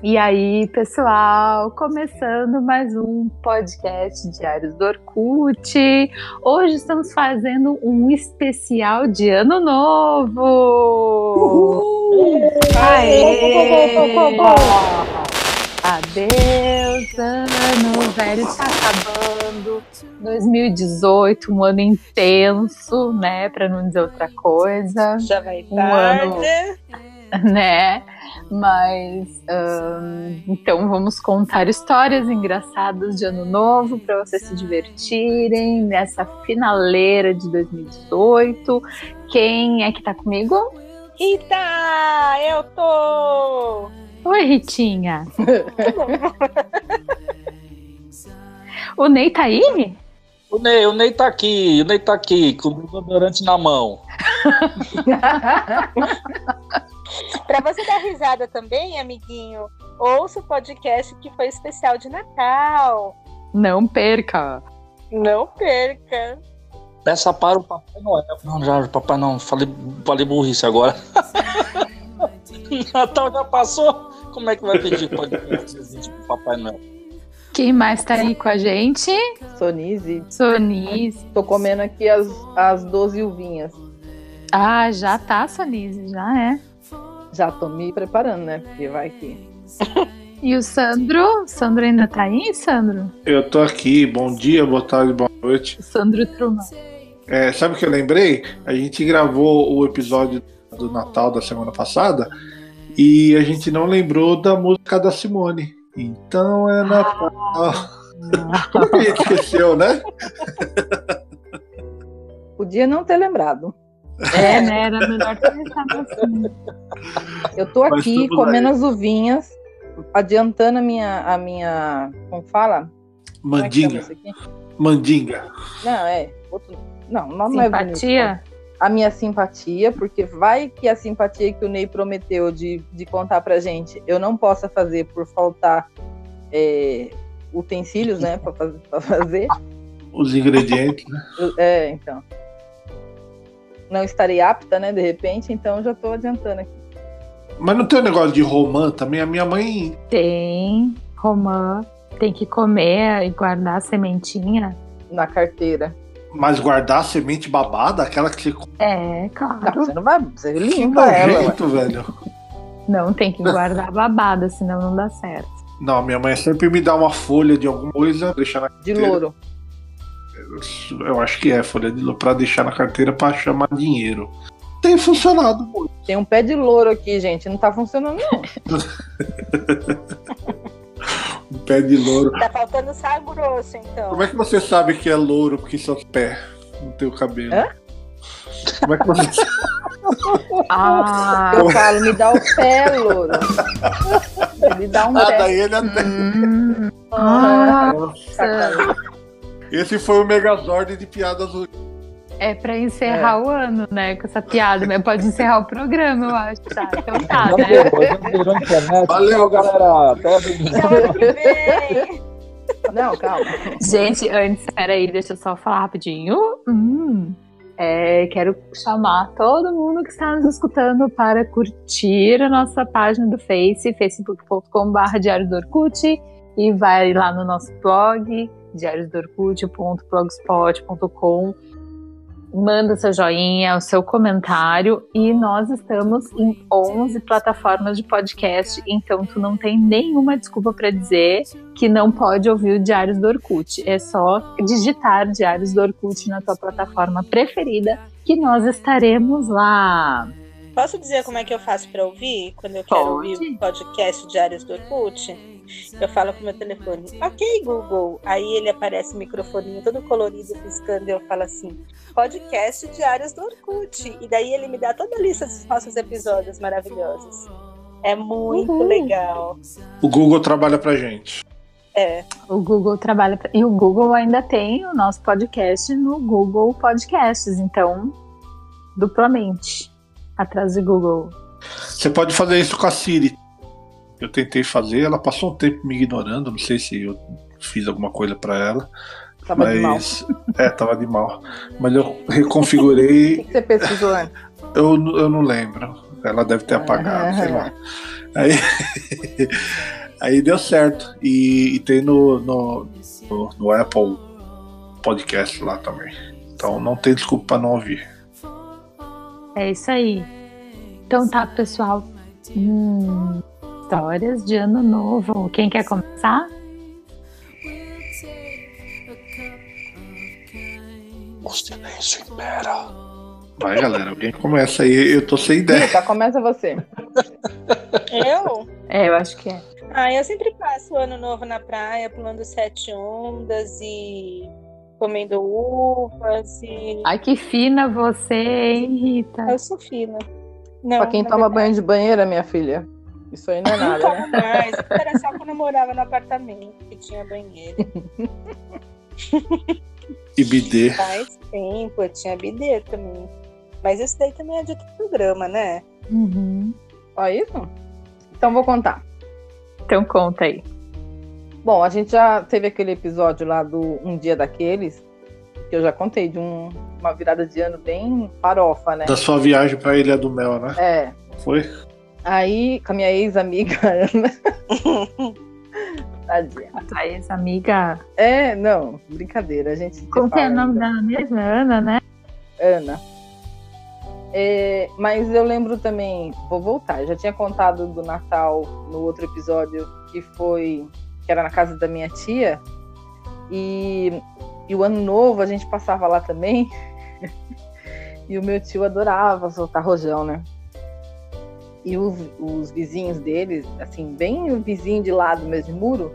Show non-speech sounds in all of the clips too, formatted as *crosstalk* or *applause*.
E aí, pessoal, começando mais um podcast Diários do Orkut. Hoje estamos fazendo um especial de Ano Novo! Uhul! Aê! Adeus, ano velho está acabando. 2018, um ano intenso, né? Para não dizer outra coisa. Já vai um tarde. Ano, né? Mas um, então vamos contar histórias engraçadas de ano novo para vocês se divertirem nessa finaleira de 2018. Quem é que tá comigo? Rita, eu tô. Oi, Ritinha. *laughs* o Ney tá aí? O Ney, o Ney tá aqui, o Ney tá aqui, com o desodorante na mão. *laughs* Para você dar risada também, amiguinho, ouça o podcast que foi especial de Natal. Não perca. Não perca. Peça para o Papai Noel. Não, já, Papai não, falei, falei burrice agora. *laughs* Natal já passou. Como é que vai pedir podcast pro Papai Noel? Quem mais tá aí com a gente? Sonise. Sonise. Tô comendo aqui as, as 12 uvinhas. Ah, já tá, Sonise, já é. Já tô me preparando, né? Porque vai que. *laughs* E o Sandro? O Sandro ainda tá aí, Sandro? Eu tô aqui. Bom dia, boa tarde, boa noite. Sandro Truman. É, sabe o que eu lembrei? A gente gravou o episódio do Natal da semana passada e a gente não lembrou da música da Simone. Então é Natal. Ah. Como que a gente esqueceu, né? Podia não ter lembrado. É, né? Era melhor ter deixado assim. Eu tô aqui comendo aí. as uvinhas, adiantando a minha. A minha como fala? Mandinga. É Mandinga. Não, é. Outro, não, não simpatia? é bonito. A minha simpatia, porque vai que a simpatia que o Ney prometeu de, de contar pra gente, eu não possa fazer por faltar é, utensílios, né, pra, pra fazer. Os ingredientes, né? É, então não estarei apta, né, de repente, então já estou adiantando aqui. Mas não tem um negócio de romã também? A minha mãe. Tem. Romã. Tem que comer e guardar a sementinha. Na carteira. Mas guardar a semente babada, aquela que você. É, claro. Não, você não vai. Você limpa que ela. Jeito, velho. Não, tem que guardar babada, senão não dá certo. Não, minha mãe sempre me dá uma folha de alguma coisa, deixar na carteira. De louro. Eu acho que é folha de louro, pra deixar na carteira pra chamar dinheiro. Tem funcionado muito. Tem um pé de louro aqui, gente. Não tá funcionando, não. *laughs* um pé de louro. Tá faltando sal grosso, então. Como é que você sabe que é louro porque seus pés no teu cabelo? Hã? Como é que você *laughs* Ah, eu falo, me dá o pé, louro. Me dá um ah, pé. Daí ele até. Hum. Ah, esse foi o Megazord de piadas é pra encerrar é. o ano, né? Com essa piada, mas pode encerrar o programa, eu acho. Tá, então tá, né? Valeu, galera. Até Não, calma. Gente, antes, peraí, deixa eu só falar rapidinho. Hum, é, quero chamar todo mundo que está nos escutando para curtir a nossa página do Face, facebook.com.br Diário do Orkut, e vai lá no nosso blog, diariosdorkut.blogspot.com. Manda seu joinha, o seu comentário e nós estamos em 11 plataformas de podcast, então tu não tem nenhuma desculpa para dizer que não pode ouvir o Diários do Orkut. É só digitar Diários do Orkut na tua plataforma preferida que nós estaremos lá. Posso dizer como é que eu faço para ouvir quando eu quero Pode. ouvir o podcast Diários do Orkut? Eu falo com meu telefone, ok, Google. Aí ele aparece o microfoninho todo colorido, piscando, e eu falo assim: podcast Diários do Orkut. E daí ele me dá toda a lista dos nossos episódios maravilhosos. É muito uhum. legal. O Google trabalha pra gente. É. O Google trabalha. Pra... E o Google ainda tem o nosso podcast no Google Podcasts, então, duplamente. Atrás do Google. Você pode fazer isso com a Siri. Eu tentei fazer, ela passou um tempo me ignorando, não sei se eu fiz alguma coisa para ela. Tava mas, de mal. É, tava de mal. Mas eu reconfigurei. *laughs* o que você pesquisou antes? Eu, eu não lembro. Ela deve ter apagado, sei lá. *laughs* Aí, aí deu certo. E, e tem no, no, no, no Apple Podcast lá também. Então não tem desculpa para não ouvir. É isso aí. Então tá, pessoal. Hum, histórias de ano novo. Quem quer começar? O silêncio impera. Vai, galera, alguém começa aí. Eu tô sem ideia. Rita, começa você. *laughs* Eu? É, eu acho que é. Ah, eu sempre passo o ano novo na praia, pulando sete ondas e comendo uvas e. Ai, que fina você, hein, Rita? Eu sou fina. Não, pra quem toma verdade, banho de banheira, minha filha. Isso aí não é Não nada, tomo né? mais. Era só quando eu morava no apartamento que tinha banheiro. *laughs* E bidê. Faz tempo, eu tinha bidê também. Mas isso daí também é de outro programa, né? Uhum. Só isso? Então vou contar. Então conta aí. Bom, a gente já teve aquele episódio lá do Um Dia Daqueles, que eu já contei, de um- uma virada de ano bem farofa, né? Da sua viagem pra Ilha do Mel, né? É. Foi? Aí, com a minha ex-amiga Ana. *laughs* Tadinha. A Thaís, amiga. É, não, brincadeira. A gente Como que é o nome ainda. dela mesmo? É Ana, né? Ana. É, mas eu lembro também, vou voltar, já tinha contado do Natal no outro episódio, que foi, que era na casa da minha tia, e, e o ano novo a gente passava lá também, *laughs* e o meu tio adorava soltar rojão, né? E os, os vizinhos deles, assim, bem o vizinho de lado mesmo, de muro,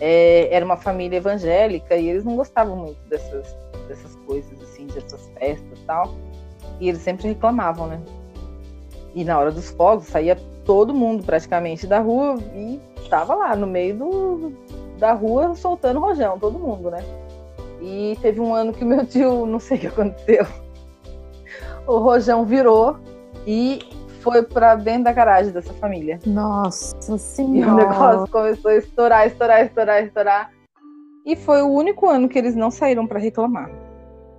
é, era uma família evangélica e eles não gostavam muito dessas, dessas coisas, assim, dessas festas e tal. E eles sempre reclamavam, né? E na hora dos fogos saía todo mundo praticamente da rua e tava lá no meio do, da rua soltando rojão, todo mundo, né? E teve um ano que o meu tio, *laughs* não sei o que aconteceu, o rojão virou e foi pra dentro da garagem dessa família. Nossa E o senhora. negócio começou a estourar, estourar, estourar, estourar. E foi o único ano que eles não saíram pra reclamar.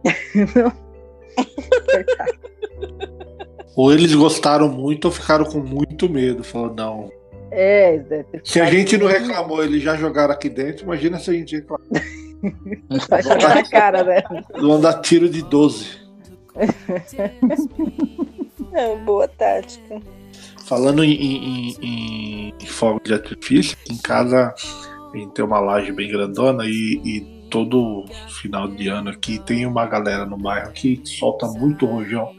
*laughs* Ou eles gostaram muito ou ficaram com muito medo. Falaram, não. É, ter Se a gente não reclamou, eles já jogaram aqui dentro. Imagina se a gente reclamou. *laughs* Vai jogar na cara, né? Vão dar tiro de 12. *laughs* É, boa tática. Falando em, em, em, fogo de artifício, em casa a gente tem uma laje bem grandona e, e todo final de ano aqui tem uma galera no bairro que solta muito rojão.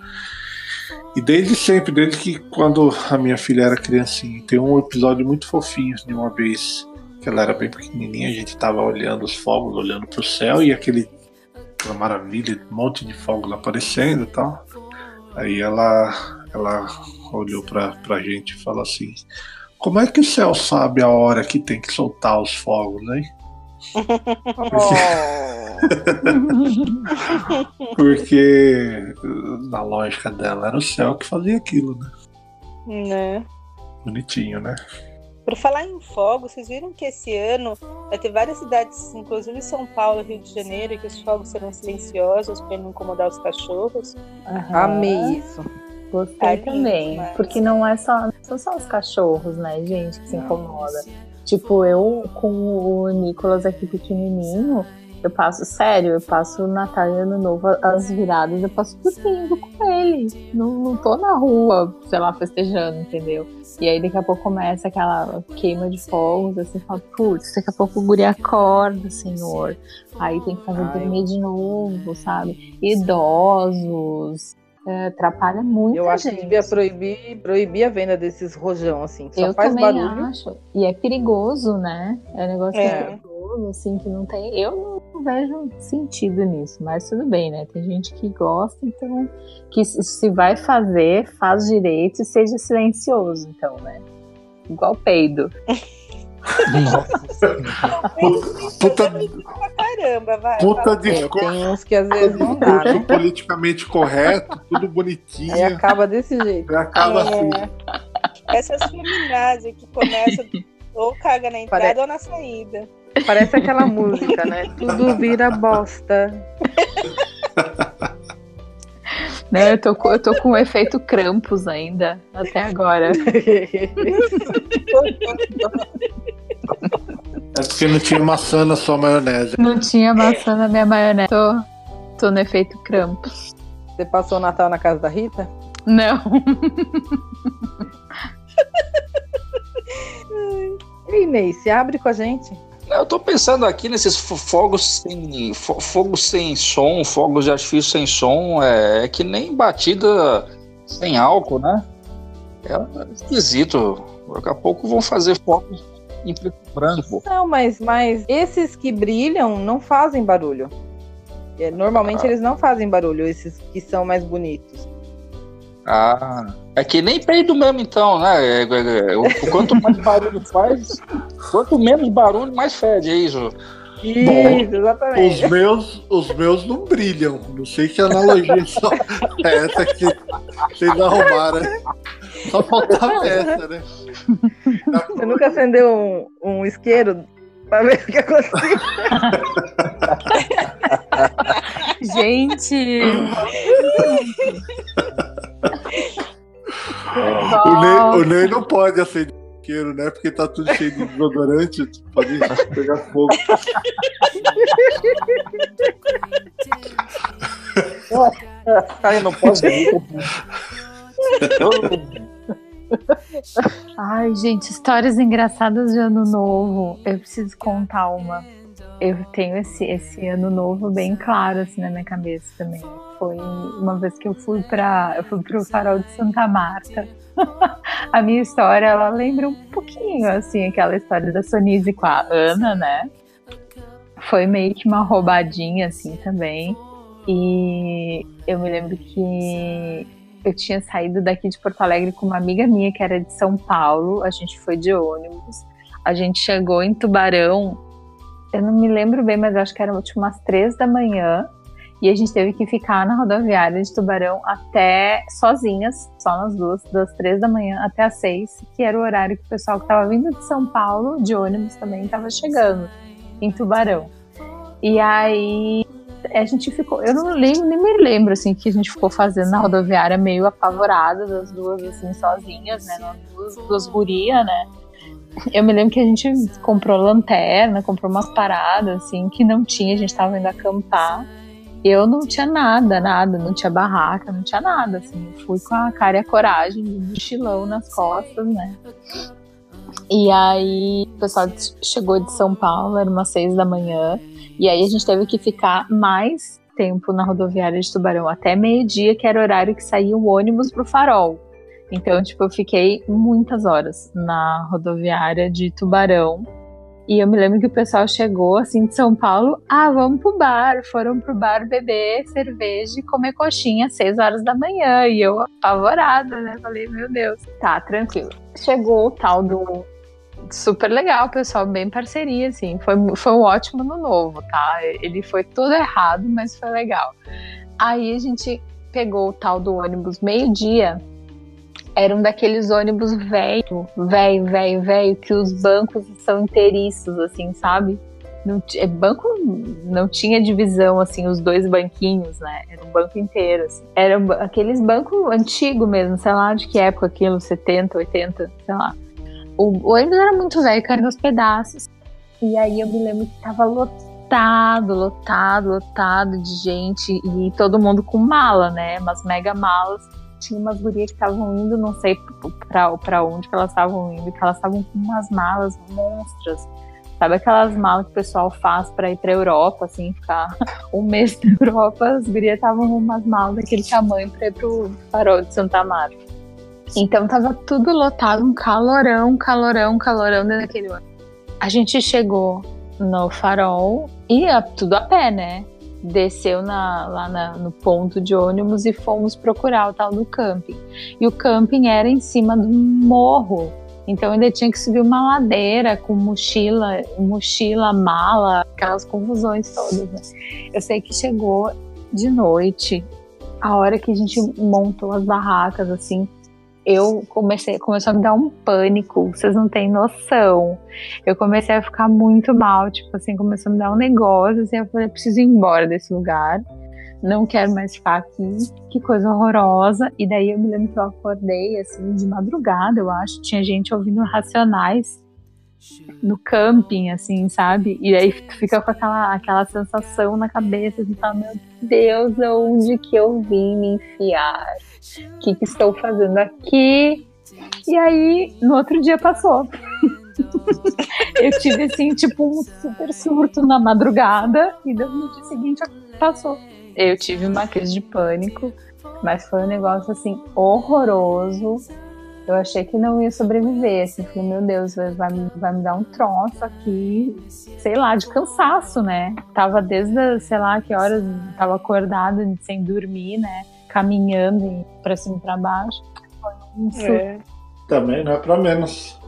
E desde sempre, desde que quando a minha filha era criancinha, tem um episódio muito fofinho de uma vez que ela era bem pequenininha, a gente tava olhando os fogos, olhando pro céu e aquele aquela maravilha, um monte de fogos aparecendo e tal. Aí ela ela olhou pra, pra gente e falou assim: Como é que o céu sabe a hora que tem que soltar os fogos, hein? *laughs* Porque na lógica dela era o céu que fazia aquilo, né? Né? Bonitinho, né? Por falar em fogos, vocês viram que esse ano vai ter várias cidades, inclusive São Paulo, Rio de Janeiro, que os fogos serão silenciosos para não incomodar os cachorros. Aham. Amei isso. Gostei É lindo também. demais. Porque não é só, são só os cachorros, né, gente, que se incomoda. Tipo, eu com o Nicolas aqui pequenininho, eu passo, sério, eu passo Natal e Ano Novo, as viradas, eu passo dormindo com ele. Não, não tô na rua, sei lá, festejando, entendeu? E aí daqui a pouco começa aquela queima de fogos, assim, fala, putz, daqui a pouco o guri acorda, senhor. Aí tem que fazer Ai, dormir de novo, sabe? Idosos, é, atrapalha muito Eu acho que gente. devia proibir, proibir a venda desses rojão, assim. que Só Eu faz barulho. acho. E é perigoso, né? É um negócio É. perigoso, assim, que não tem. Eu não vejo sentido nisso, mas tudo bem, né? Tem gente que gosta, então. Que se vai fazer, faz direito e seja silencioso, então, né? Igual peido. Puta, Pra caramba, vai. puta de É, tem uns que às vezes não dá, discurso né? politicamente correto, tudo bonitinho. Aí acaba desse jeito. Acaba assim. Essas feminazes que começam ou caga na entrada Pare- ou na saída. Parece aquela música, né? Tudo vira bosta. Não, eu tô, com, eu tô com o efeito Krampus ainda, até agora. É porque não tinha maçã na sua maionese. Não tinha maçã na minha maionese. Tô, tô no efeito Krampus. Você passou o Natal na casa da Rita? Não. Ei, Ney, se abre com a gente. Eu tô pensando aqui nesses fogos sem, fogos sem som, fogos de artifício sem som, é, é que nem batida sem álcool, né? É esquisito. Daqui a pouco vão fazer fogos em preto e branco. Não, mas, mas esses que brilham não fazem barulho. É, normalmente ah. eles não fazem barulho, esses que são mais bonitos. Ah, é que nem peido mesmo, então, né? É, é, é, quanto mais *laughs* barulho faz, quanto menos barulho, mais fede, é isso. Isso, Bom, exatamente. Os meus, os meus não brilham. Não sei que analogia *laughs* só é essa que vocês arrumaram. Né? Só faltava *laughs* essa, né? Você nunca acendeu um, um isqueiro pra ver o que aconteceu? Gente! O, Ney, o Ney não pode acender isqueiro, né? Porque tá tudo cheio de desodorante, pode pegar fogo. Ai, não posso Ai, gente, histórias engraçadas de ano novo. Eu preciso contar uma. Eu tenho esse, esse ano novo bem claro assim na minha cabeça também. Foi uma vez que eu fui para eu fui pro Farol de Santa Marta. *laughs* a minha história, ela lembra um pouquinho assim aquela história da Sonise com a Ana, né? Foi meio que uma roubadinha assim também. E eu me lembro que eu tinha saído daqui de Porto Alegre com uma amiga minha que era de São Paulo. A gente foi de ônibus. A gente chegou em Tubarão. Eu não me lembro bem, mas acho que eram tipo, umas três da manhã. E a gente teve que ficar na rodoviária de Tubarão até sozinhas, só nas duas, das três da manhã até as seis, que era o horário que o pessoal que estava vindo de São Paulo, de ônibus também, estava chegando em Tubarão. E aí a gente ficou, eu não lembro, nem me lembro assim que a gente ficou fazendo na rodoviária meio apavorada das duas assim sozinhas, né, duas, duas gurias, né? Eu me lembro que a gente comprou lanterna, comprou umas paradas assim que não tinha, a gente tava indo acampar. Eu não tinha nada, nada, não tinha barraca, não tinha nada, assim. Eu fui com a cara e a coragem, um mochilão nas costas, né? E aí o pessoal chegou de São Paulo, era umas seis da manhã. E aí a gente teve que ficar mais tempo na rodoviária de Tubarão, até meio-dia, que era o horário que saía o ônibus pro farol. Então, tipo, eu fiquei muitas horas na rodoviária de Tubarão. E eu me lembro que o pessoal chegou assim de São Paulo, ah, vamos pro bar. Foram pro bar beber cerveja e comer coxinha às seis horas da manhã. E eu apavorada, né? Falei, meu Deus, tá, tranquilo. Chegou o tal do super legal, pessoal, bem parceria, assim. Foi, foi um ótimo ano novo, tá? Ele foi todo errado, mas foi legal. Aí a gente pegou o tal do ônibus meio-dia. Era um daqueles ônibus velho, velho, velho, velho, que os bancos são inteiriços, assim, sabe? Não, é, banco não tinha divisão, assim, os dois banquinhos, né? Era um banco inteiro, assim. Era aqueles bancos antigos mesmo, sei lá de que época aquilo, 70, 80, sei lá o, ônibus era muito velho, caiu nos pedaços. E aí eu me lembro que tava lotado, lotado, lotado de gente e todo mundo com mala, né? Umas mega malas. Tinha umas gurias que estavam indo, não sei pra onde que elas estavam indo, que elas estavam com umas malas monstras. Sabe aquelas malas que o pessoal faz para ir pra Europa, assim, ficar *laughs* um mês na Europa? As gurias estavam com umas malas daquele tamanho pra ir pro farol de Santa Marta. Então tava tudo lotado, um calorão, calorão, calorão dentro daquele ônibus. A gente chegou no farol e ia tudo a pé, né? Desceu na, lá na, no ponto de ônibus e fomos procurar o tal do camping. E o camping era em cima do morro. Então ainda tinha que subir uma ladeira com mochila, mochila, mala, aquelas confusões todas. Né? Eu sei que chegou de noite, a hora que a gente montou as barracas, assim, eu comecei, começou a me dar um pânico, vocês não têm noção. Eu comecei a ficar muito mal, tipo assim, começou a me dar um negócio, assim, eu falei, preciso ir embora desse lugar. não quero mais ficar aqui, que coisa horrorosa. E daí eu me lembro que eu acordei, assim, de madrugada, eu acho, tinha gente ouvindo Racionais no camping, assim, sabe? E aí tu fica com aquela, aquela sensação na cabeça de falar, meu Deus, onde que eu vim me enfiar? O que, que estou fazendo aqui? E aí, no outro dia passou. *laughs* eu tive, assim, tipo, um super surto na madrugada e no dia seguinte passou. Eu tive uma crise de pânico, mas foi um negócio, assim, horroroso eu achei que não ia sobreviver, assim, falei, meu Deus, vai, vai me dar um troço aqui, sei lá, de cansaço, né? Tava desde, sei lá, que horas, tava acordada, sem dormir, né? Caminhando pra cima e pra baixo. Foi um é. Também não é pra menos.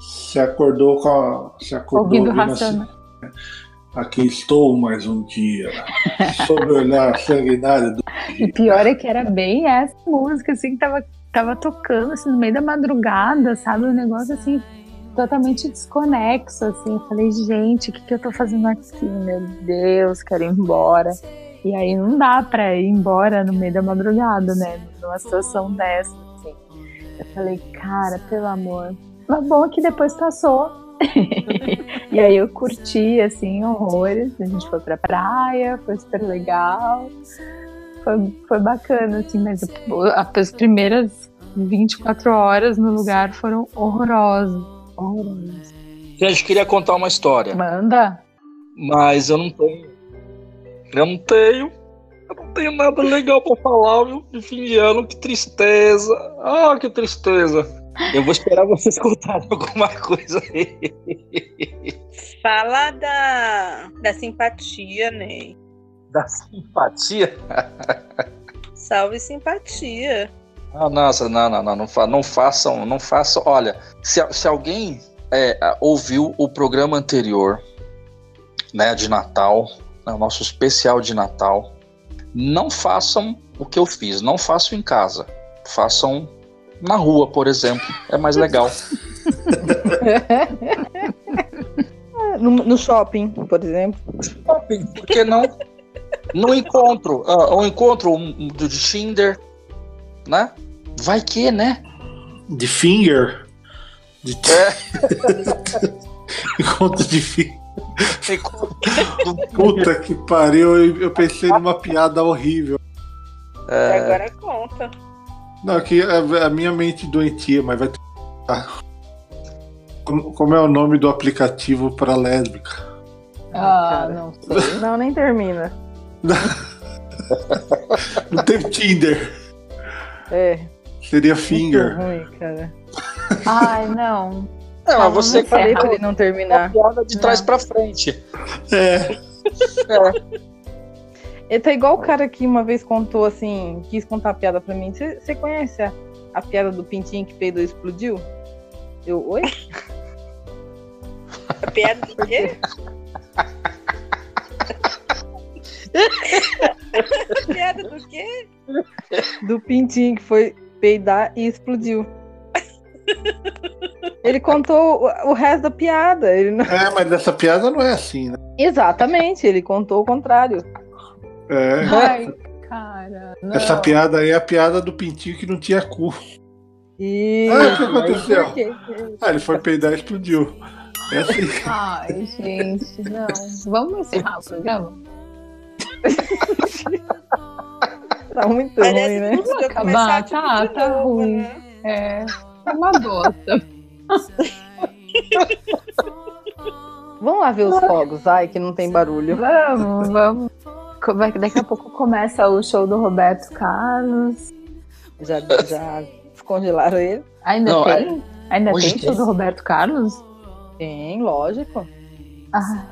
Se acordou com a. Se acordou ouvindo racional. Assim, Aqui estou mais um dia, sob *laughs* o olhar sanguinário do. E pior é que era bem essa música, assim, que tava tava tocando assim no meio da madrugada, sabe? Um negócio assim totalmente desconexo, assim. Falei, gente, o que, que eu tô fazendo aqui? Meu Deus, quero ir embora. E aí não dá pra ir embora no meio da madrugada, né? Numa situação dessa, assim. Eu falei, cara, pelo amor. Mas bom que depois passou. *laughs* e aí eu curti, assim, horrores. A gente foi pra praia, foi super legal foi, foi bacana, assim, mas as primeiras 24 horas no lugar foram horrorosas. Horrorosas. Gente, queria contar uma história. Manda. Mas eu não tenho. Eu não tenho. Eu não tenho nada legal pra falar, viu? De fim de ano, que tristeza. Ah, que tristeza. Eu vou esperar vocês contarem *laughs* alguma coisa aí. Fala da, da simpatia, Ney. Né? da simpatia. Salve simpatia. Ah, nossa, não, não, não, não, fa não façam, não façam. Olha, se, se alguém é, ouviu o programa anterior, né, de Natal, né, o nosso especial de Natal, não façam o que eu fiz, não façam em casa, façam na rua, por exemplo, é mais legal. *laughs* no, no shopping, por exemplo. Shopping, por que não? No encontro, uh, um encontro um, do de Tinder, né? Vai que, né? De finger. De é. *laughs* encontro de finger. *laughs* Puta que pariu, eu, pensei numa piada horrível. É... Agora conta. Não, aqui a, a minha mente doentia, mas vai ter. Ah. Como, como é o nome do aplicativo para lésbica? Ah, não sei. Não, nem termina. *laughs* Não teve Tinder. É. Seria Finger. Muito ruim, cara. Ai, não. Não, mas você falei pra ele não terminar. piada de trás para frente. É. é. Ele tá igual o cara que uma vez contou assim, quis contar a piada pra mim. Você conhece a, a piada do pintinho que peidou e explodiu? Eu, oi? A piada do quê? *laughs* Piada do quê? Do pintinho que foi peidar e explodiu. Ele contou o, resto da piada. Ele não... É, mas essa piada não é assim, né? Exatamente, ele contou o contrário. É. Ai, cara. Não. Essa piada aí é a piada do pintinho que não tinha cu. E... Ah, o que aconteceu? Ah, ele foi peidar e explodiu. É assim. Ai, gente, não. Vamos encerrar o programa? *laughs* tá muito ruim, né? Acabar, tá, tá novo, ruim. Né? É, uma bosta. *laughs* Vamos lá ver os fogos, ai, que não tem barulho. Vamos, vamos. Daqui a pouco começa o show do Roberto Carlos. Já, já congelaram ele? Ainda não, tem? É... Ainda tem show do Roberto Carlos? Tem, lógico. Ah,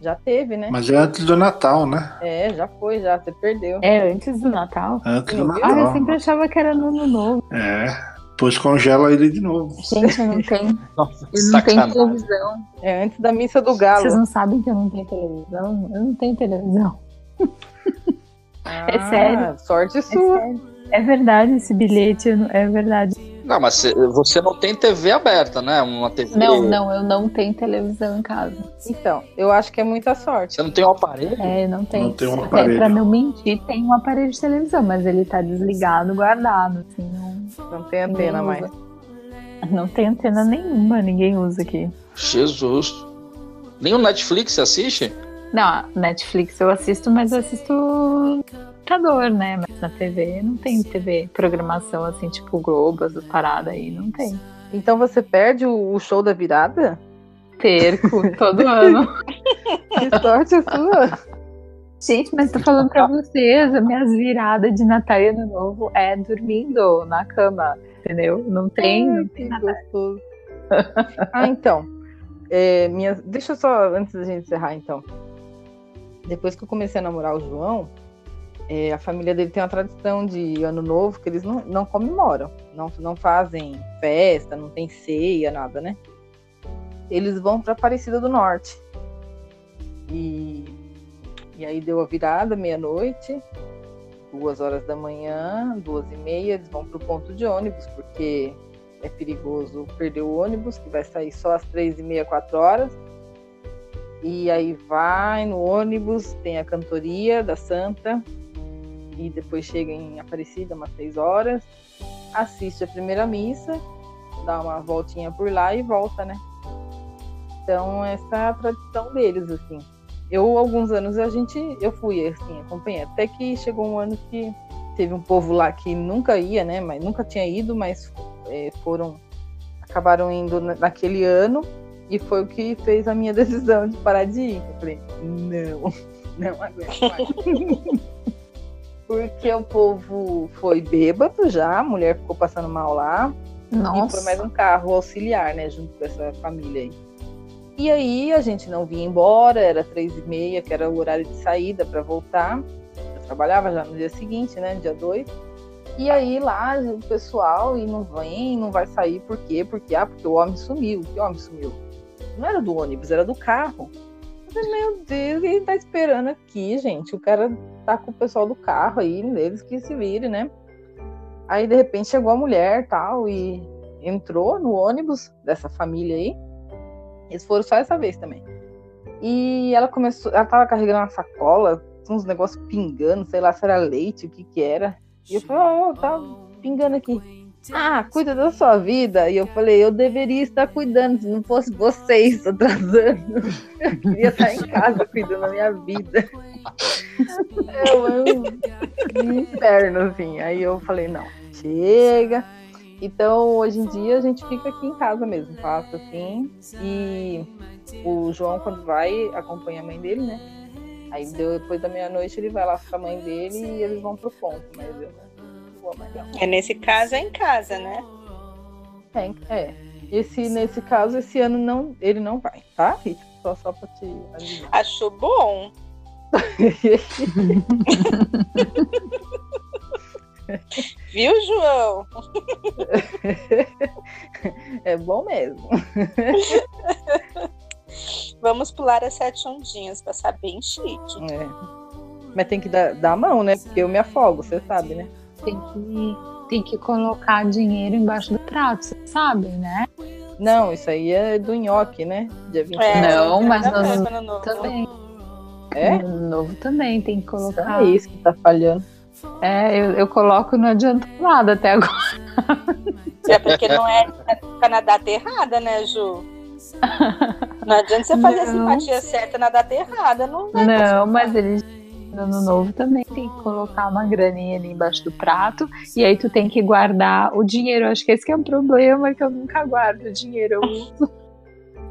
já teve, né? Mas é antes do Natal, né? É, já foi, já. Você perdeu. É antes do Natal? Antes do Natal. Ah, eu sempre achava que era no ano novo. É. Depois congela ele de novo. Gente, eu não tenho. *laughs* Nossa, eu não tenho televisão. É antes da missa do galo. Vocês não sabem que eu não tenho televisão? Eu não tenho televisão. Ah, *laughs* é sério. Sorte sua. É, é, verdade esse bilhete, é verdade. Não, mas você não tem TV aberta, né? Uma TV. Não, não, eu não tenho televisão em casa. Então, eu acho que é muita sorte. Você não tem um aparelho? É, não tem. Não tem um aparelho. Até pra não mentir, tem um aparelho de televisão, mas ele tá desligado, guardado, assim, não, Não tem antena mais. não tem antena nenhuma, ninguém usa aqui. Jesus. Nem o Netflix você assiste? Não, Netflix eu assisto, mas eu assisto computador, né? Mas na TV não tem TV, programação assim, tipo Globo, essas paradas aí, não tem. Então você perde o, show da virada? Perco todo ano. *laughs* Que sorte a sua! Gente, mas tô falando pra vocês, as minhas viradas de Natal e Ano Novo é dormindo na cama, entendeu? Não tem, Ai, não tem nada. gostoso. ah, então. É, minha... Deixa eu só, antes da gente encerrar, então. Depois que eu comecei a namorar o João, é, a família dele tem uma tradição de ano novo que eles não, não comemoram. Não, não fazem festa, não tem ceia, nada, né? Eles vão para Aparecida do Norte. E, e aí deu a virada, meia-noite, duas horas da manhã, duas e meia, eles vão pro ponto de ônibus, porque é perigoso perder o ônibus, que vai sair só às três e meia, quatro horas. E aí vai no ônibus, tem a cantoria da Santa, e depois chega em Aparecida, umas seis horas, assiste a primeira missa, dá uma voltinha por lá e volta, né? Então, essa é a tradição deles, assim. Eu, alguns anos, a gente, eu fui, assim, acompanhei. Até que chegou um ano que teve um povo lá que nunca ia, né? Mas nunca tinha ido, mas é, foram, acabaram indo na- naquele ano. E foi o que fez a minha *laughs* decisão de parar de ir. Eu falei, não, *laughs* não aguento mais. *laughs* Porque o povo foi bêbado já, a mulher ficou passando mal lá. E Nossa. foi mais um carro auxiliar, né, junto com essa família aí. E aí a gente não vinha embora, era três e meia, que era o horário de saída para voltar. Eu trabalhava já no dia seguinte, né, dia 2. E aí lá o pessoal e não vem, não vai sair, por quê? Porque, ah, porque o homem sumiu. Que homem sumiu? Não era do ônibus, era do carro. Meu Deus, ele tá esperando aqui, gente. O cara tá com o pessoal do carro aí, eles que se virem, né? Aí de repente chegou a mulher tal e entrou no ônibus dessa família aí. Eles foram só essa vez também. E ela começou, ela tava carregando uma sacola, uns negócios pingando, sei lá se era leite, o que que era. E eu falei, ó, tá pingando aqui. Ah, cuida da sua vida. E eu falei, eu deveria estar cuidando, se não fosse vocês atrasando. *laughs* Eu queria estar em casa cuidando da minha vida. Um, um inferno, assim. Aí eu falei, não, chega. Então, hoje em dia, a gente fica aqui em casa mesmo, faço assim. E o João, quando vai, acompanha a mãe dele, né? Aí depois da meia-noite ele vai lá com a mãe dele e eles vão pro ponto, mas eu não. É nesse caso é em casa, né? É, é. Esse, nesse caso, esse ano não, ele não vai, tá? Rita? Só, só pra te avisar. Acho bom. *laughs* Viu, João? é bom mesmo. *laughs* Vamos pular as sete ondinhas, passar bem chique. É. Mas tem que dar, dar a mão, né? Porque eu me afogo, você sabe, né? Tem que, tem que colocar dinheiro embaixo do prato, você sabe, né? Não, isso aí é do nhoque, né? Dia 20. É, Não, mas a ano novo. Também. É? No novo também tem que colocar. é isso que tá falhando. É, eu, eu coloco não adianta nada até agora. É porque não é ficar na data errada, né, Ju? Não adianta você fazer a Não. simpatia certa na data errada. Não vai Não, mas eles no ano novo também tem que colocar uma graninha ali embaixo do prato e aí tu tem que guardar o dinheiro. Acho que esse que é um problema que eu nunca guardo o dinheiro. Eu uso.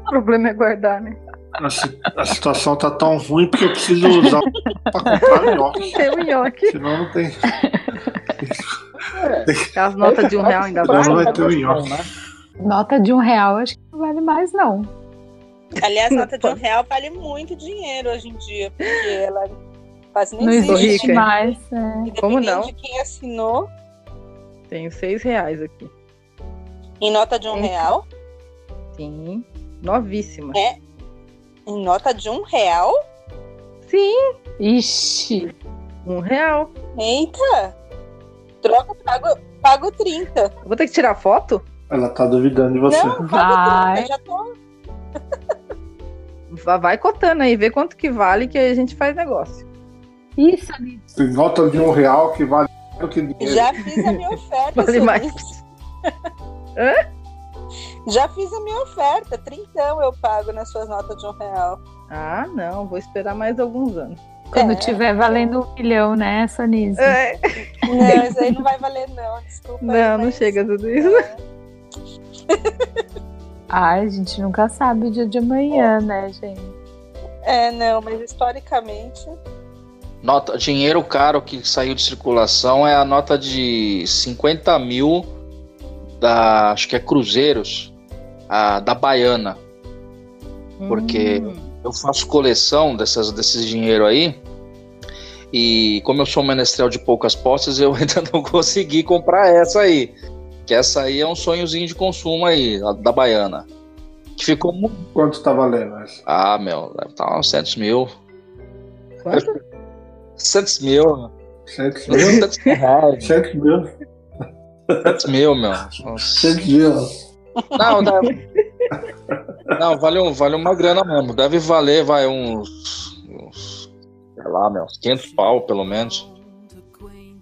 O problema é guardar, né? A, si- a situação tá tão ruim porque eu preciso usar pra comprar nhoque. Tem o nhoque. Senão não tem. As notas de um real ainda Senão não vai. ter o nhoque. né? Nota de um real, acho que não vale mais, não. Aliás, nota de um real vale muito dinheiro hoje em dia, porque ela quase nem Não existe. existe mais. é. E Como não? de quem assinou, Tenho seis reais aqui. em nota de um Eita. real, Sim. Novíssima. É. em nota de um real, Sim, Ixi, um real. eita! Troca, paga, pago 30. Eu vou ter que tirar foto? Ela tá duvidando de você. Não, pago Vai. 30, já tô. Va- Vai cotando aí, vê quanto que vale que a gente faz negócio. Isso. Tem nota de um real que vale mais do que dinheiro. Já fiz a minha oferta. *laughs* Vale mais. *laughs* Já fiz a minha oferta. Trintão eu pago nas suas notas de um real. Ah, não, vou esperar mais alguns anos. Quando É. tiver valendo um milhão, né, Sonise? É, Não, *laughs* isso aí não vai valer, não. Desculpa. aí, não, não mas- chega tudo isso. Ai, a gente nunca sabe o dia de amanhã, né, gente? É, não, mas historicamente. Nota, dinheiro caro que saiu de circulação é a nota de 50 mil da, acho que é Cruzeiros, a, da Baiana. Porque- Hum, Eu faço coleção dessas, desses dinheiro aí. E como eu sou menestrel de poucas posses, eu *laughs* ainda não consegui comprar essa aí. Que essa aí é um sonhozinho de consumo aí, a da Baiana. Que ficou muito. Quanto tá valendo essa? Ah, meu, deve estar uns 100 mil. quanto? 100 mil. 100 mil? 100 reais. 100 mil? 100 mil, meu. Uns- 100 mil. Não, deve... não vale, um, vale uma grana mesmo. Deve valer, vai, uns. uns sei lá, meu, uns 500 pau, pelo menos.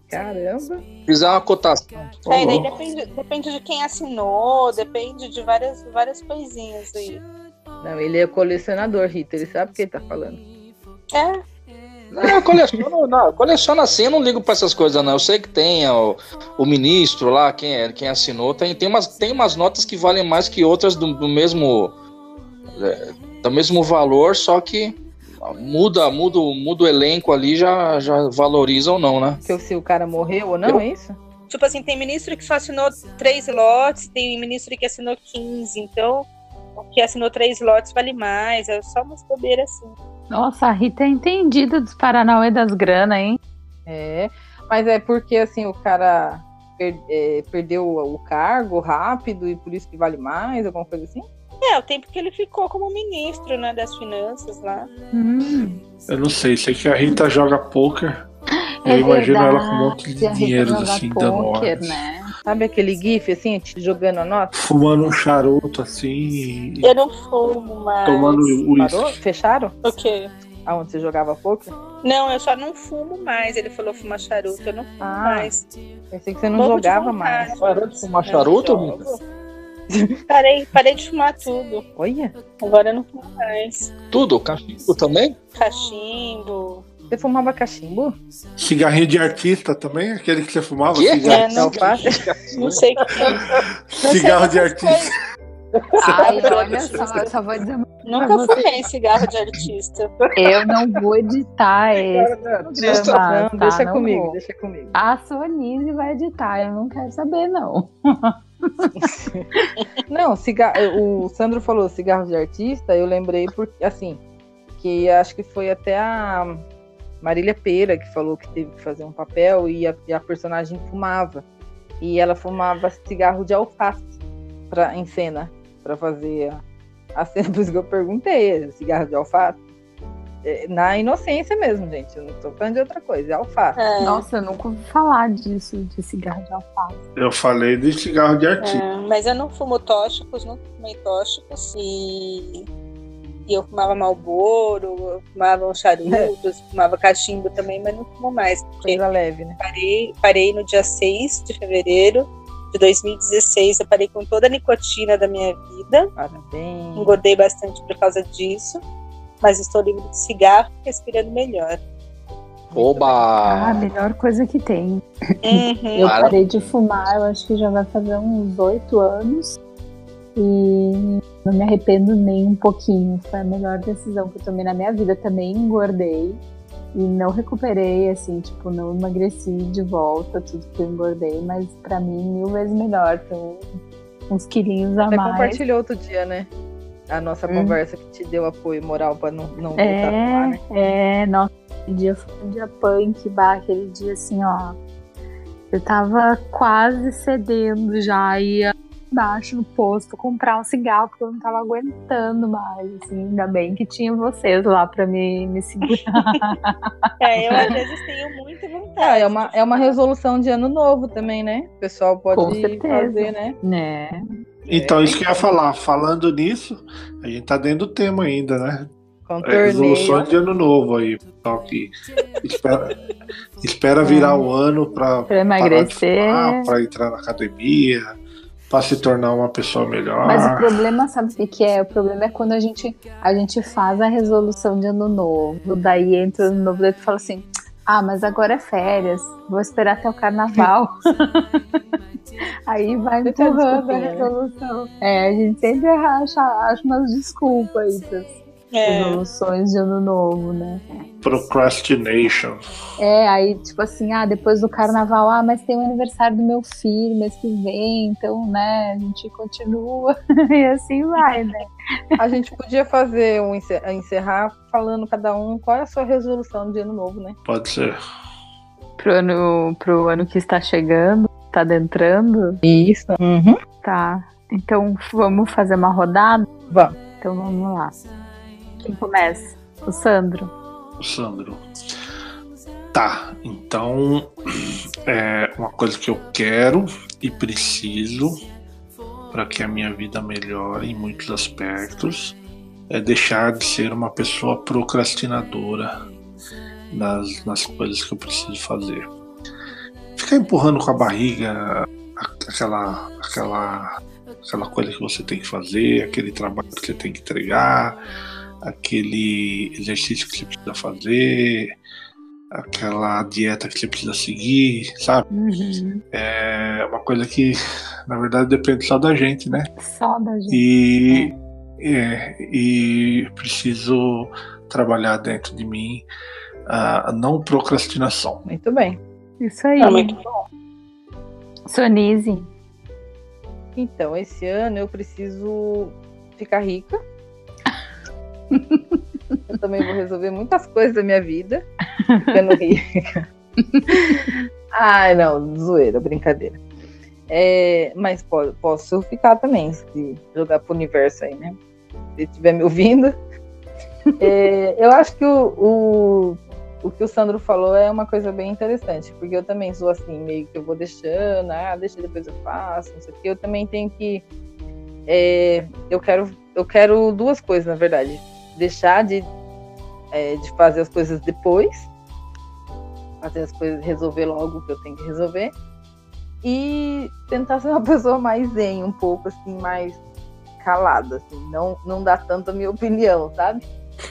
Caramba. Fizer uma cotação. É, daí depende, depende de quem assinou, depende de várias, várias coisinhas aí. Não, ele é colecionador, Rita, ele sabe o que ele tá falando. É, Não, coleciono, não, coleciono assim, eu não ligo pra essas coisas, não. Eu sei que tem o, o ministro lá, quem, é, quem assinou, tem, tem, umas, tem umas notas que valem mais que outras do, do mesmo. é, do mesmo valor, só que muda, muda, muda o elenco ali, já, já valoriza ou não, né? Que se o cara morreu ou não, Eu- é isso? tipo assim, tem ministro que só assinou três lotes, tem ministro que assinou 15, então o que assinou três lotes vale mais, é só umas bobeiras assim. Nossa, a Rita é entendida dos Paranauê das grana, hein? É, mas é porque assim, o cara per- é, perdeu o cargo rápido e por isso que vale mais, alguma coisa assim? É, o tempo que ele ficou como ministro, né, das finanças lá. Hum, Eu não sei, sei que a Rita joga poker. é eu imagino ela verdade, com um monte de a Rita dinheiro joga assim, dando pôquer, ordens. né? Sabe aquele gif assim, te jogando a nota? Fumando um charuto assim Eu não fumo mais. tomando Parou? uísque. Fecharam? O quê? Aonde você jogava poker? Não, eu só não fumo mais. Ele falou fumar charuto, eu não fumo Ah, mais. Pensei que você não jogava mais. Parou de fumar charuto. Rita? *laughs* *laughs* Parei, parei de fumar tudo. Olha, Agora eu não fumo mais. Tudo? Cachimbo também? Cachimbo. Você fumava cachimbo? Cigarrinho de artista também? Aquele que você fumava? Cigarro, É, não, não sei *laughs* o que sei cigarro de artista. Ai, olha só, eu só vou dizer uma Nunca fumei cigarro de artista. Eu não vou editar esse programa, Não, tá? deixa Não comigo, vou. deixa comigo. A Sonise vai editar, eu não quero saber, não. *laughs* Não, cigarro, o Sandro falou cigarro de artista, eu lembrei porque, assim, que acho que foi até a Marília Pera que falou que teve que fazer um papel e a, e a personagem fumava. E ela fumava cigarro de alface pra, em cena, para fazer a, a cena. *laughs* Por isso que eu perguntei, cigarro de alface? É, Na inocência mesmo, gente. Eu não tô falando de outra coisa, é alface. É, Nossa, eu nunca ouvi falar disso, de cigarro de alface. Eu falei de cigarro de artista. é, mas eu não fumo tóxicos, nunca fumei tóxicos. E, e eu fumava malboro, eu fumava uns charutos, fumava cachimbo também, mas não fumo mais. Coisa leve, né? parei, parei no dia 6 de fevereiro de 2016. Eu parei com toda a nicotina da minha vida. Parabéns. Engordei bastante por causa disso. Mas estou livre de cigarro, respirando melhor. Ah, a Oba! melhor coisa que tem. Uhum. Eu parei de fumar, eu acho que já vai fazer uns oito anos. E não me arrependo nem um pouquinho. Foi a melhor decisão que eu tomei na minha vida. Também engordei e não recuperei, assim, tipo, não emagreci de volta tudo que eu engordei, mas pra mim mil vezes melhor. Tem uns quilinhos a Você mais. compartilhou outro dia, né? A nossa Hum. conversa que te deu apoio moral pra não, não voltar fumar, né? É, é, nossa, aquele dia foi um dia punk, bah, aquele dia assim, ó. Eu tava quase cedendo já, e embaixo no posto comprar um cigarro, porque eu não tava aguentando mais. Assim, ainda bem que tinha vocês lá para me, me segurar. *laughs* é, eu às vezes tenho muita vontade. É, é, uma, é uma resolução de ano novo também, né? O pessoal pode fazer, né? né? Então, isso que eu ia falar. Falando nisso, a gente tá dentro do tema ainda, né? É, resoluções de ano novo aí, pessoal que espera, espera virar é. o ano para emagrecer, para entrar na academia, para se tornar uma pessoa melhor. Mas o problema, sabe o que é? O problema é quando a gente, a gente faz a resolução de ano novo, daí entra no novo, tu fala assim, ah, mas agora é férias, vou esperar até o carnaval. *laughs* Aí vai empurrando a resolução. É, a gente sempre acha, acha umas desculpas aí é. resoluções de ano novo, né? Procrastination. É, aí, tipo assim, ah, depois do carnaval, ah, mas tem o aniversário do meu filho mês que vem, então, né, a gente continua *laughs* e assim vai, né? A gente podia fazer um encerrar falando cada um qual é a sua resolução de ano novo, né? Pode ser. Pro ano, pro ano que está chegando, tá adentrando? Isso. Uhum. Tá. Então vamos fazer uma rodada? Vamos. Então vamos lá. Quem começa? O Sandro. O Sandro. Tá, então *clears throat* é uma coisa que eu quero e preciso para que a minha vida melhore em muitos aspectos é deixar de ser uma pessoa procrastinadora nas, nas coisas que eu preciso fazer. Ficar empurrando com a barriga aquela, aquela, aquela coisa que você tem que fazer, aquele trabalho que você tem que entregar aquele exercício que você precisa fazer, aquela dieta que você precisa seguir, sabe? Uhum. É uma coisa que, na verdade, depende só da gente, né? Só da gente. E, é, e preciso trabalhar dentro de mim a, não procrastinação. Muito bem. Isso aí. É muito bom. Sonise. Então, esse ano eu preciso ficar rica eu também vou resolver muitas coisas da minha vida ficando rica. *laughs* Ai, não, zoeira, brincadeira. É, mas pode, posso ficar também, se jogar pro universo aí, né? Se estiver me ouvindo. É, eu acho que o, o, o que o Sandro falou é uma coisa bem interessante, porque eu também sou assim, meio que eu vou deixando, ah, deixa depois eu faço, não sei o que. Eu também tenho que. É, eu quero eu quero duas coisas, na verdade deixar de, é, de fazer as coisas depois, fazer as coisas, resolver logo o que eu tenho que resolver, e tentar ser uma *laughs* pessoa mais zen, um pouco assim, mais calada, assim, não, não dar tanto a minha opinião, sabe? *laughs*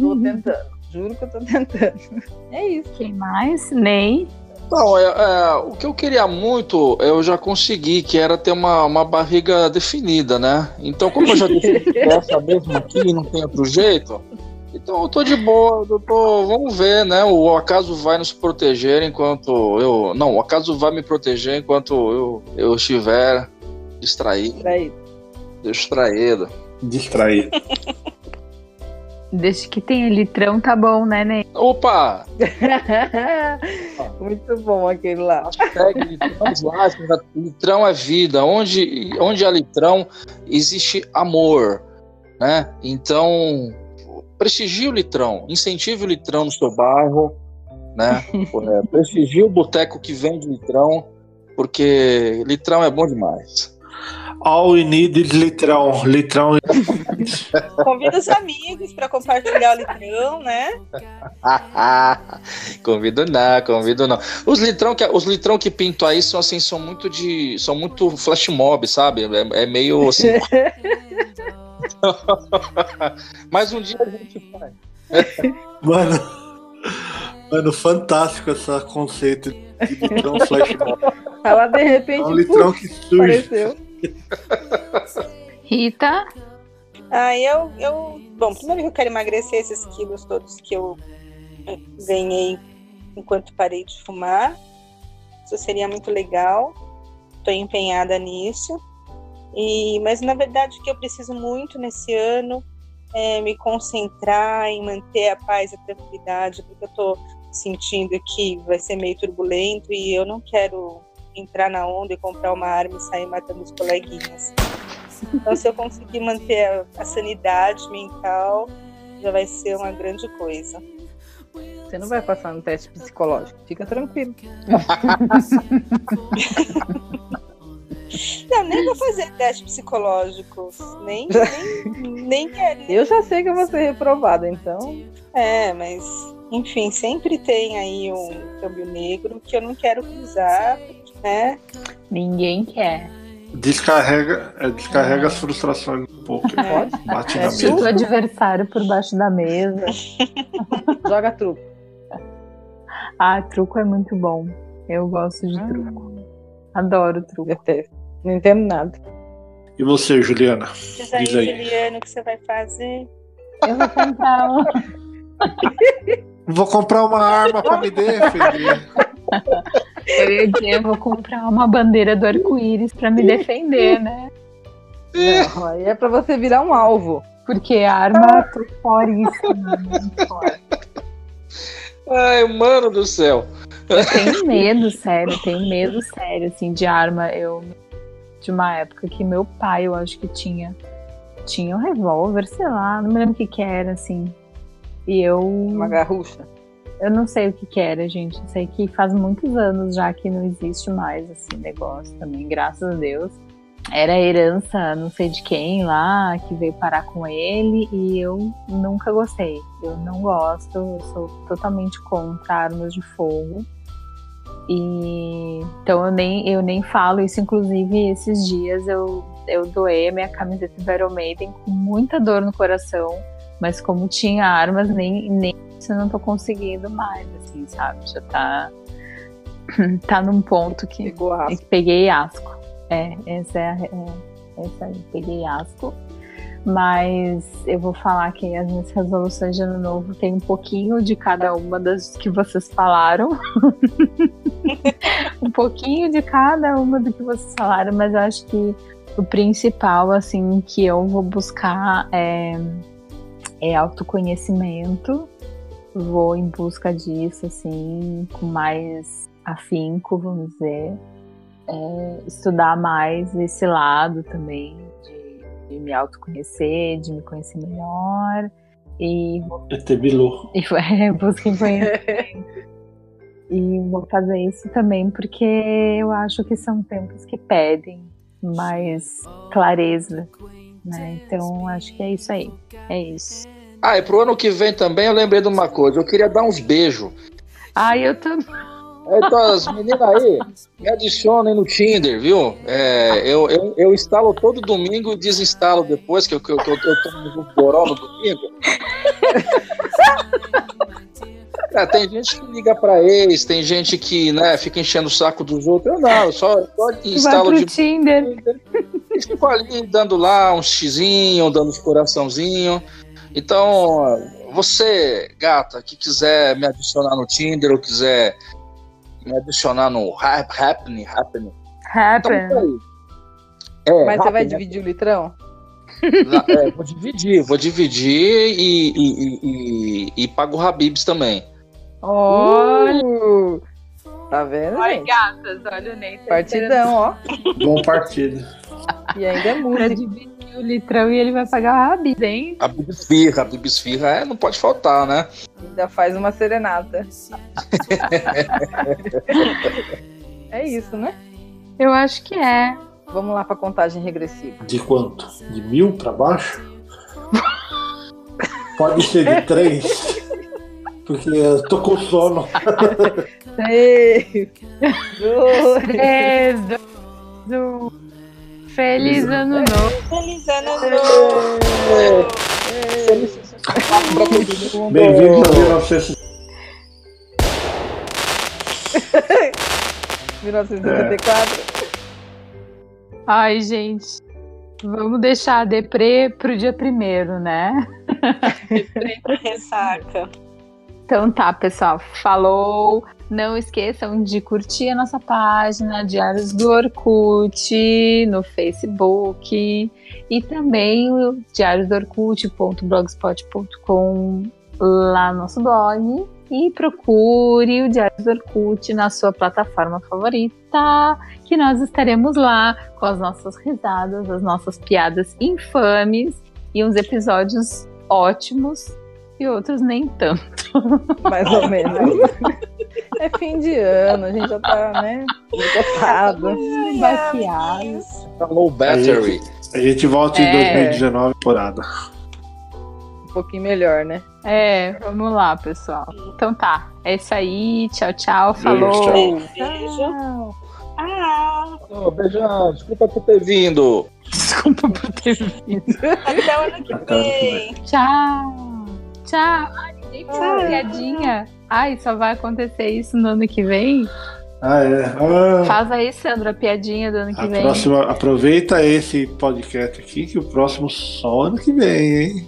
tô tentando, juro que eu tô tentando. *laughs* É isso. Quem mais? Ney? Não, é, é, o que eu queria muito, eu já consegui, que era ter uma, uma barriga definida, né? Então, como eu já defini essa mesmo aqui, não tem outro jeito, então eu tô de boa, eu tô, vamos ver, né? O acaso vai nos proteger enquanto eu. Não, o acaso vai me proteger enquanto eu, eu estiver distraído. Distraído. Distraído. Distraído. Desde que tenha litrão, tá bom, né, Ney? Opa! *laughs* Muito bom aquele lá. Hashtag litrão, litrão é vida. Onde, onde há litrão, existe amor, né? Então, prestigie o litrão, incentive o litrão no seu bairro, né? *laughs* É, prestigie o boteco que vende litrão, porque litrão é bom demais. All we need is litrão. Litrão. *laughs* Convida os amigos para compartilhar o litrão, né? *laughs* convido não, convido não. Os litrão que os litrão que pinto aí são assim, são muito de, são muito flash mob, sabe? É, é meio assim. *laughs* Mas um dia a gente faz. Mano, mano, fantástico esse conceito de litrão flash mob. Ela de repente. É um litrão que surge. Apareceu. Rita? Ah, eu, eu. Bom, primeiro que eu quero emagrecer esses quilos todos que eu ganhei enquanto parei de fumar. Isso seria muito legal. Estou empenhada nisso. E, mas na verdade o que eu preciso muito nesse ano é me concentrar em manter a paz e a tranquilidade, porque eu estou sentindo que vai ser meio turbulento e eu não quero entrar na onda e comprar uma arma e sair matando os coleguinhas. Então, se eu conseguir manter a, a sanidade mental, já vai ser uma grande coisa. Você não vai passar no teste psicológico, fica tranquilo. *laughs* Não, nem vou fazer teste psicológico. Nem, nem, nem quero. Eu já sei que eu vou ser reprovada, então. É, mas, enfim, sempre tem aí um câmbio negro que eu não quero cruzar, né? Ninguém quer. Descarrega, é, descarrega as frustrações um pouco. Pode? Bate É, na chuta o mesa. adversário por baixo da mesa. *laughs* Joga truco. Ah, truco é muito bom. Eu gosto de truco. Adoro truco. Não entendo nada. E você, Juliana? Diz aí, Diz aí. Juliano, o que você vai fazer? Eu vou comprar um. Vou comprar uma arma pra me *laughs* defender. Eu ia dizer, eu vou comprar uma bandeira do arco-íris pra me defender, né? Não, aí é pra você virar um alvo. Porque a arma tô fora. Ai, mano do céu. Eu tenho medo, sério, tenho medo sério, assim, de arma. Eu de uma época que meu pai, eu acho que tinha tinha um revólver, sei lá, não me lembro o que que era, assim. E eu Uma garrucha. Eu não sei o que que era, gente. Eu sei que faz muitos anos já que não existe mais esse negócio também, graças a Deus. Era herança, não sei de quem lá, que veio parar com ele e eu nunca gostei. Eu não gosto, eu sou totalmente contra armas de fogo. E então eu nem, eu nem falo isso, inclusive esses dias eu, eu doei a minha camiseta do Iron Maiden com muita dor no coração, mas como tinha armas, nem, nem isso eu não tô conseguindo mais, assim, sabe? Já tá, *laughs* tá num ponto que Pegou a é que peguei asco. É, essa é, a- é essa aí, peguei asco. Mas eu vou falar que as minhas resoluções de ano novo tem um pouquinho de cada uma das que vocês falaram. *laughs* um pouquinho de cada uma do que vocês falaram, mas eu acho que o principal, assim, que eu vou buscar é, é autoconhecimento. Vou em busca disso, assim, com mais afinco, vamos dizer é, estudar mais esse lado também de, de me autoconhecer, de me conhecer melhor e, ET Bilu. *laughs* e é, busca em conhecimento. e vou fazer isso também porque eu acho que são tempos que pedem mais clareza, né? Então acho que é isso aí. É isso. Ah, e pro ano que vem também eu lembrei de uma coisa. Eu queria dar uns beijos. Ah, eu também. Então, as meninas aí, me adicionem no Tinder, viu? É, eu, eu, eu instalo todo domingo e desinstalo depois, que eu, que eu, que eu, tomo um goró no domingo. *laughs* É, tem gente que liga pra ex, tem gente que né, fica enchendo o saco dos outros. Eu não, eu só, só Vai instalo pro de Tinder. e fico ali dando lá um xizinho, dando uns coraçãozinho. Então, você, gata, que quiser me adicionar no Tinder ou quiser me adicionar no Happening, Happening. Happen. Então. É, Mas você vai Happening, dividir o litrão? É, vou dividir, vou dividir e, e, e, e, e pago o Habibs também. Olha, Uh, tá vendo, olha, gatas, olha o Ney. Partidão, ó. Bom partido. E ainda é Pra música. dividir o litrão e ele vai pagar o Habib, hein? Habibs Firra, Habibs Firra é, não pode faltar, né? Ainda faz uma serenata. *laughs* é isso, né? Eu acho que é. Vamos lá pra contagem regressiva. De quanto? De mil pra baixo? Pode ser de três? *laughs* Porque eu tô com sono. Três, *laughs* dois, Três, dois, um. Feliz ano novo. Feliz ano novo! Bem-vindo a 1960. 1994. Ai, gente. Vamos deixar a deprê pro dia primeiro, né? *laughs* Pra ressaca. Então tá, pessoal. Falou. Não esqueçam de curtir a nossa página Diários do Orkut no Facebook e também o diariosdoorkut.blogspot.com lá no nosso blog. e procure o Diário do Orkut na sua plataforma favorita, que nós estaremos lá com as nossas risadas, as nossas piadas infames e uns episódios ótimos e outros nem tanto. *laughs* Mais ou menos. É fim de ano, a gente já tá, né? Esgotado, baqueado. Tá low battery. A gente volta em É. 2019 temporada. Um pouquinho melhor, né? É, vamos lá, pessoal. Então tá, é isso aí. Tchau, tchau. Falou. tchau. Beijo. Ah, Ô, beijão, desculpa por ter vindo. Desculpa por ter vindo. Até o ano que vem. Tchau. Tchau. Ai, Tchau. piadinha. Ai, só vai acontecer isso no ano que vem? Ah, é. Ah, Faz aí, Sandra, a piadinha do ano que a vem. próxima, aproveita esse podcast aqui que o próximo só ano que vem, hein?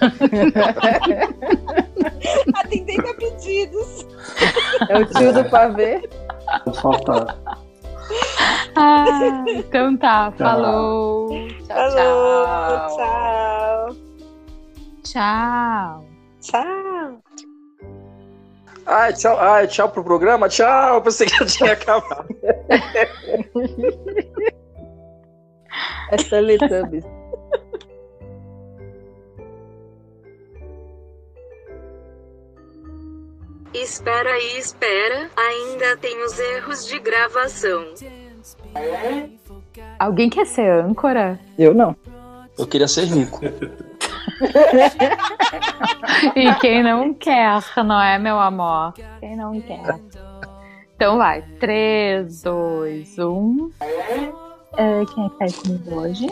*laughs* Atendendo a pedidos. É o tio do pavê. Vou faltar. Ah, então tá, Tchau. falou. Tchau, Falou, tchau. tchau. Tchau. Tchau. Ai, tchau, ai, tchau pro programa. Tchau, pensei que já tinha *laughs* acabado. É Teletubbies. Espera aí, espera, ainda tem os erros de gravação. Alguém quer ser âncora? Eu não. Eu queria ser rico. *laughs* *laughs* E quem não quer, não é, meu amor? Quem não quer? Então vai. 3, 2, 1. É, quem é que tá aí comigo hoje?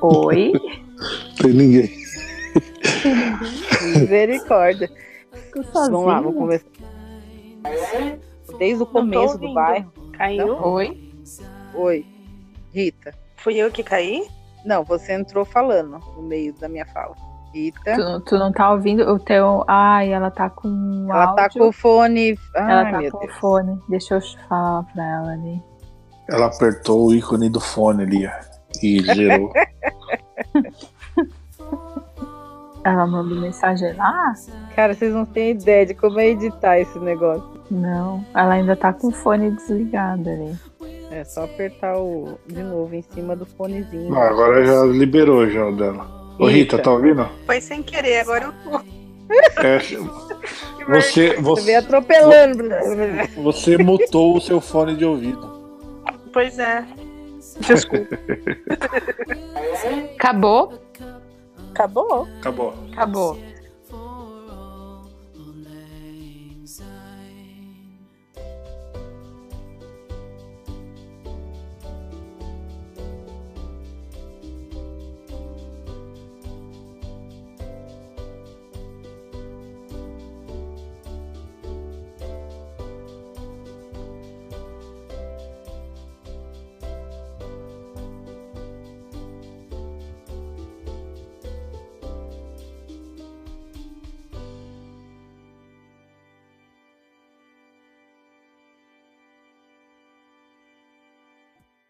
Oi. Tem ninguém. Misericórdia. Vamos lá, vamos conversar. Desde o começo do bairro. Caiu? Oi. Oi, Rita. Fui eu que caí? Não, você entrou falando no meio da minha fala. Rita. Tu, tu não tá ouvindo o teu. Ai, ela tá com. Ela tá áudio. com o fone. Ai, Ela tá meu com Deus. o fone. Deixa eu falar pra ela ali. Ela apertou o ícone do fone ali, ó. E gerou. *laughs* Ela mandou mensagem lá? Cara, vocês não têm ideia de como é editar esse negócio. Não. Ela ainda tá com o fone desligado ali. É só apertar o de novo em cima do fonezinho. Ah, agora já liberou já o dela. Ô Rita, Rita. tá ouvindo? Foi sem querer, agora eu tô. É, *laughs* *laughs* você, Você você, veio atropelando. você mutou o seu fone de ouvido. Pois é. Desculpa. Acabou? Acabou? Acabou. Acabou.